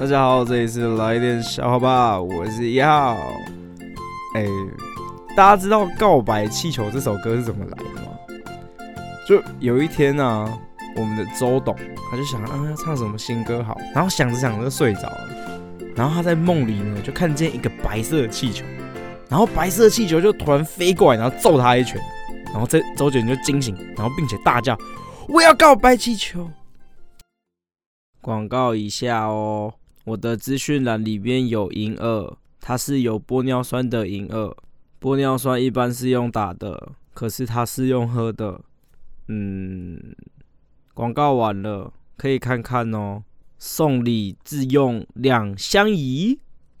大家好，这里是来点笑话吧，我是一号。哎，大家知道《告白气球》这首歌是怎么来的吗？就有一天呢、啊，我们的周董他就想啊，要唱什么新歌好，然后想着想着就睡着了。然后他在梦里呢，就看见一个白色的气球，然后白色的气球就突然飞过来，然后揍他一拳。然后这周杰伦就惊醒，然后并且大叫：“我要告白气球！”广告一下哦，我的资讯栏里边有银耳，它是有玻尿酸的银耳。玻尿酸一般是用打的，可是它是用喝的。嗯，广告完了，可以看看哦。送礼自用两相宜。